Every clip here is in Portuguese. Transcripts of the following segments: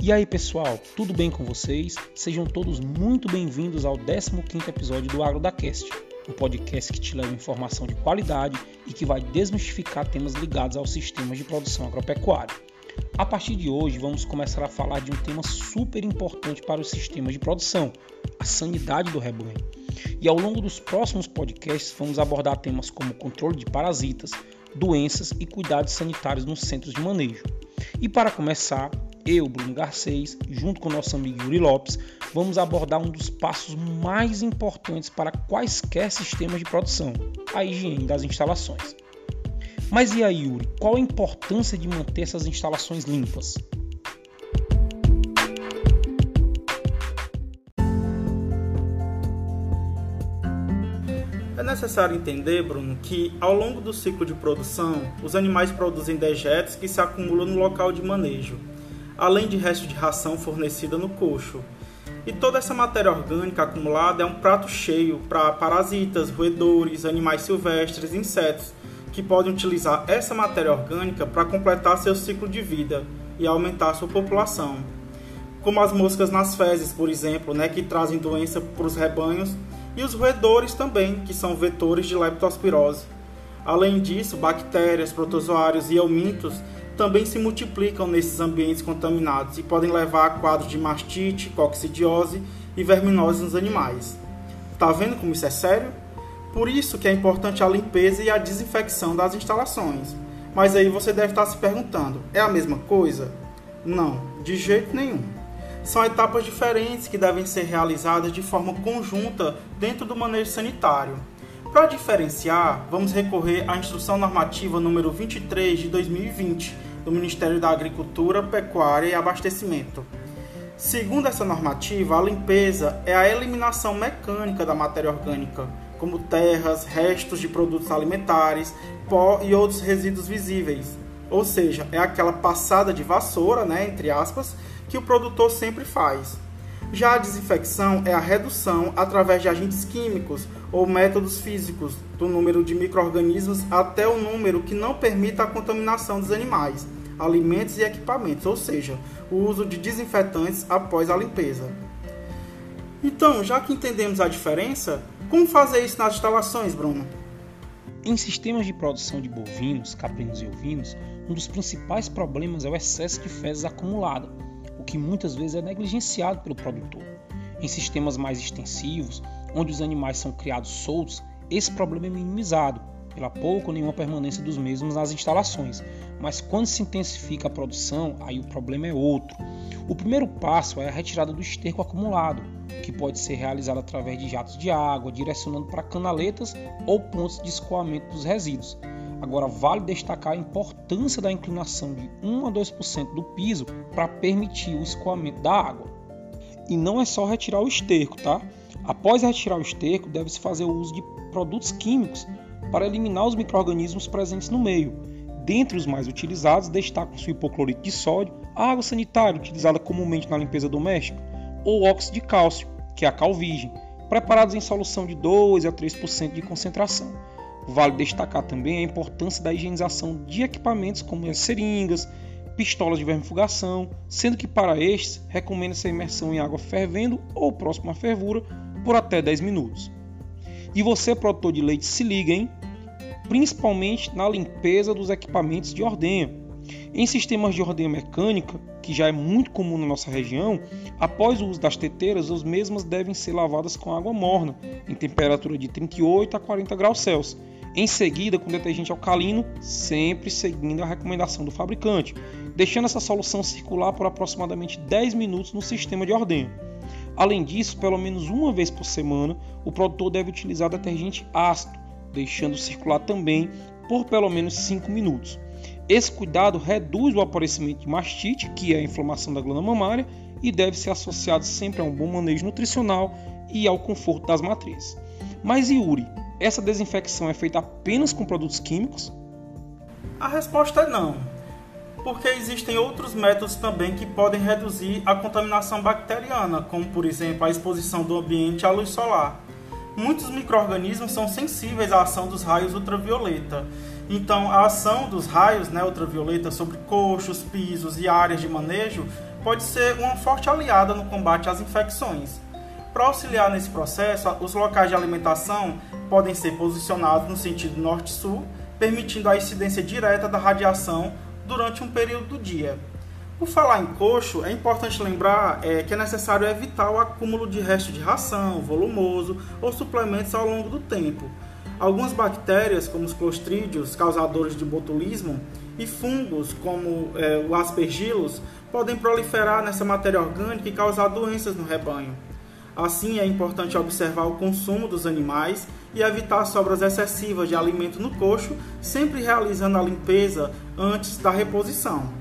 E aí pessoal, tudo bem com vocês? Sejam todos muito bem-vindos ao 15º episódio do Agro da Cast, um podcast que te leva informação de qualidade e que vai desmistificar temas ligados aos sistemas de produção agropecuária. A partir de hoje, vamos começar a falar de um tema super importante para os sistemas de produção, a sanidade do rebanho. E ao longo dos próximos podcasts, vamos abordar temas como controle de parasitas, doenças e cuidados sanitários nos centros de manejo. E para começar, eu, Bruno Garcês, junto com nosso amigo Yuri Lopes, vamos abordar um dos passos mais importantes para quaisquer sistemas de produção, a higiene das instalações. Mas e aí, Yuri, qual a importância de manter essas instalações limpas? É necessário entender, Bruno, que ao longo do ciclo de produção, os animais produzem dejetos que se acumulam no local de manejo, além de resto de ração fornecida no coxo. E toda essa matéria orgânica acumulada é um prato cheio para parasitas, roedores, animais silvestres, insetos que podem utilizar essa matéria orgânica para completar seu ciclo de vida e aumentar sua população. Como as moscas nas fezes, por exemplo, né, que trazem doença para os rebanhos, e os roedores também, que são vetores de leptospirose. Além disso, bactérias, protozoários e eumintos também se multiplicam nesses ambientes contaminados e podem levar a quadros de mastite, coccidiose e verminose nos animais. Tá vendo como isso é sério? Por isso que é importante a limpeza e a desinfecção das instalações. Mas aí você deve estar se perguntando: é a mesma coisa? Não, de jeito nenhum. São etapas diferentes que devem ser realizadas de forma conjunta dentro do manejo sanitário. Para diferenciar, vamos recorrer à Instrução Normativa número 23 de 2020 do Ministério da Agricultura, Pecuária e Abastecimento. Segundo essa normativa, a limpeza é a eliminação mecânica da matéria orgânica, como terras, restos de produtos alimentares, pó e outros resíduos visíveis. Ou seja, é aquela passada de vassoura, né, entre aspas, que o produtor sempre faz. Já a desinfecção é a redução através de agentes químicos ou métodos físicos do número de microrganismos até o número que não permita a contaminação dos animais, alimentos e equipamentos, ou seja, o uso de desinfetantes após a limpeza. Então, já que entendemos a diferença, como fazer isso nas instalações, Bruno? Em sistemas de produção de bovinos, caprinos e ovinos, um dos principais problemas é o excesso de fezes acumulada, o que muitas vezes é negligenciado pelo produtor. Em sistemas mais extensivos, onde os animais são criados soltos, esse problema é minimizado, pela pouca ou nenhuma permanência dos mesmos nas instalações. Mas quando se intensifica a produção, aí o problema é outro. O primeiro passo é a retirada do esterco acumulado, que pode ser realizado através de jatos de água, direcionando para canaletas ou pontos de escoamento dos resíduos. Agora, vale destacar a importância da inclinação de 1 a 2% do piso para permitir o escoamento da água. E não é só retirar o esterco, tá? Após retirar o esterco, deve-se fazer o uso de produtos químicos para eliminar os microrganismos presentes no meio. Dentre os mais utilizados, destacam-se o hipoclorito de sódio, a água sanitária utilizada comumente na limpeza doméstica, ou óxido de cálcio, que é a calvigem, preparados em solução de 2 a 3% de concentração. Vale destacar também a importância da higienização de equipamentos como as seringas, pistolas de vermifugação, sendo que para estes recomenda-se a imersão em água fervendo ou próximo à fervura por até 10 minutos. E você, produtor de leite, se liga, hein? Principalmente na limpeza dos equipamentos de ordenha. Em sistemas de ordenha mecânica, que já é muito comum na nossa região, após o uso das teteiras, as mesmas devem ser lavadas com água morna, em temperatura de 38 a 40 graus Celsius, em seguida, com detergente alcalino, sempre seguindo a recomendação do fabricante, deixando essa solução circular por aproximadamente 10 minutos no sistema de ordenha. Além disso, pelo menos uma vez por semana, o produtor deve utilizar detergente ácido, deixando circular também por pelo menos 5 minutos. Esse cuidado reduz o aparecimento de mastite, que é a inflamação da glândula mamária, e deve ser associado sempre a um bom manejo nutricional e ao conforto das matrizes. Mas Yuri, essa desinfecção é feita apenas com produtos químicos? A resposta é não, porque existem outros métodos também que podem reduzir a contaminação bacteriana, como por exemplo a exposição do ambiente à luz solar. Muitos micro-organismos são sensíveis à ação dos raios ultravioleta. Então, a ação dos raios né, ultravioleta sobre coxos, pisos e áreas de manejo pode ser uma forte aliada no combate às infecções. Para auxiliar nesse processo, os locais de alimentação podem ser posicionados no sentido norte-sul, permitindo a incidência direta da radiação durante um período do dia. Por falar em coxo, é importante lembrar é, que é necessário evitar o acúmulo de restos de ração, volumoso ou suplementos ao longo do tempo. Algumas bactérias, como os clostrídeos, causadores de botulismo, e fungos, como é, o aspergillus, podem proliferar nessa matéria orgânica e causar doenças no rebanho. Assim, é importante observar o consumo dos animais e evitar sobras excessivas de alimento no coxo, sempre realizando a limpeza antes da reposição.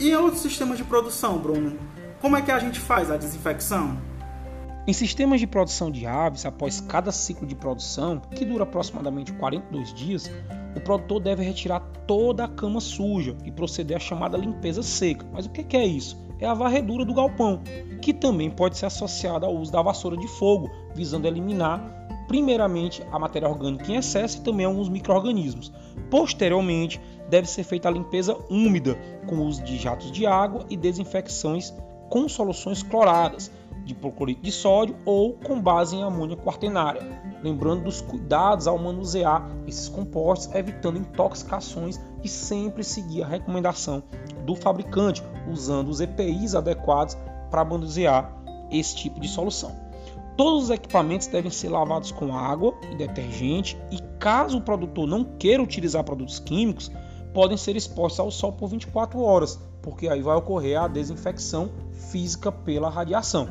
E outros sistemas de produção, Bruno? Como é que a gente faz a desinfecção? Em sistemas de produção de aves, após cada ciclo de produção, que dura aproximadamente 42 dias, o produtor deve retirar toda a cama suja e proceder à chamada limpeza seca. Mas o que é isso? É a varredura do galpão, que também pode ser associada ao uso da vassoura de fogo, visando eliminar primeiramente a matéria orgânica em excesso e também alguns micro-organismos. Posteriormente, deve ser feita a limpeza úmida, com o uso de jatos de água e desinfecções com soluções cloradas, de hipoclorito de sódio ou com base em amônia quaternária. Lembrando dos cuidados ao manusear esses compostos, evitando intoxicações e sempre seguir a recomendação do fabricante, usando os EPIs adequados para manusear esse tipo de solução. Todos os equipamentos devem ser lavados com água e detergente e caso o produtor não queira utilizar produtos químicos, podem ser expostos ao sol por 24 horas, porque aí vai ocorrer a desinfecção física pela radiação.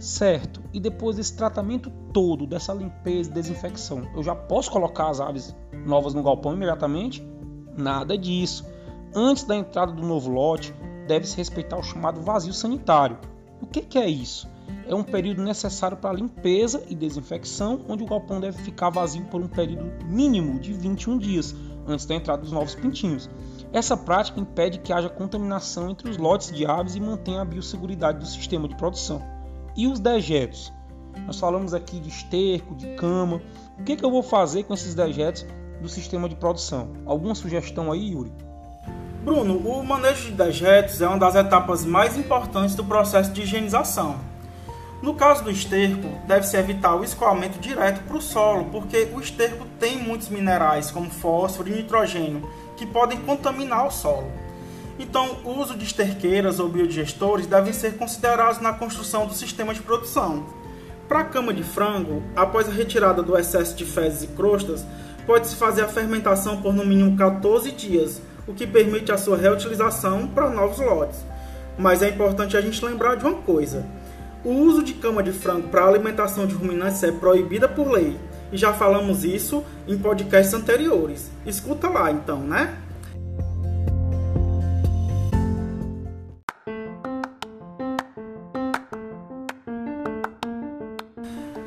Certo, e depois desse tratamento todo, dessa limpeza e desinfecção, eu já posso colocar as aves novas no galpão imediatamente? Nada disso. Antes da entrada do novo lote, deve-se respeitar o chamado vazio sanitário. O que, que é isso? É um período necessário para limpeza e desinfecção, onde o galpão deve ficar vazio por um período mínimo de 21 dias antes da entrada dos novos pintinhos. Essa prática impede que haja contaminação entre os lotes de aves e mantém a biosseguridade do sistema de produção. E os dejetos? Nós falamos aqui de esterco, de cama. O que, que eu vou fazer com esses dejetos do sistema de produção? Alguma sugestão aí, Yuri? Bruno, o manejo de dejetos é uma das etapas mais importantes do processo de higienização. No caso do esterco, deve-se evitar o escoamento direto para o solo, porque o esterco tem muitos minerais, como fósforo e nitrogênio, que podem contaminar o solo. Então, o uso de esterqueiras ou biodigestores devem ser considerados na construção do sistema de produção. Para a cama de frango, após a retirada do excesso de fezes e crostas, pode-se fazer a fermentação por no mínimo 14 dias, o que permite a sua reutilização para novos lotes. Mas é importante a gente lembrar de uma coisa: o uso de cama de frango para alimentação de ruminantes é proibida por lei. E já falamos isso em podcasts anteriores. Escuta lá então, né?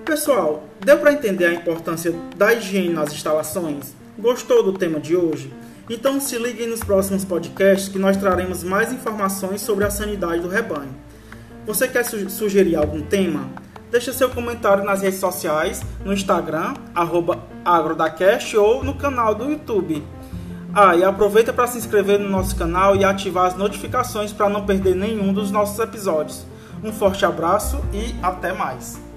Pessoal, deu para entender a importância da higiene nas instalações? Gostou do tema de hoje? Então se liguem nos próximos podcasts que nós traremos mais informações sobre a sanidade do rebanho. Você quer sugerir algum tema? Deixe seu comentário nas redes sociais, no Instagram, agrodacast ou no canal do YouTube. Ah, e aproveita para se inscrever no nosso canal e ativar as notificações para não perder nenhum dos nossos episódios. Um forte abraço e até mais!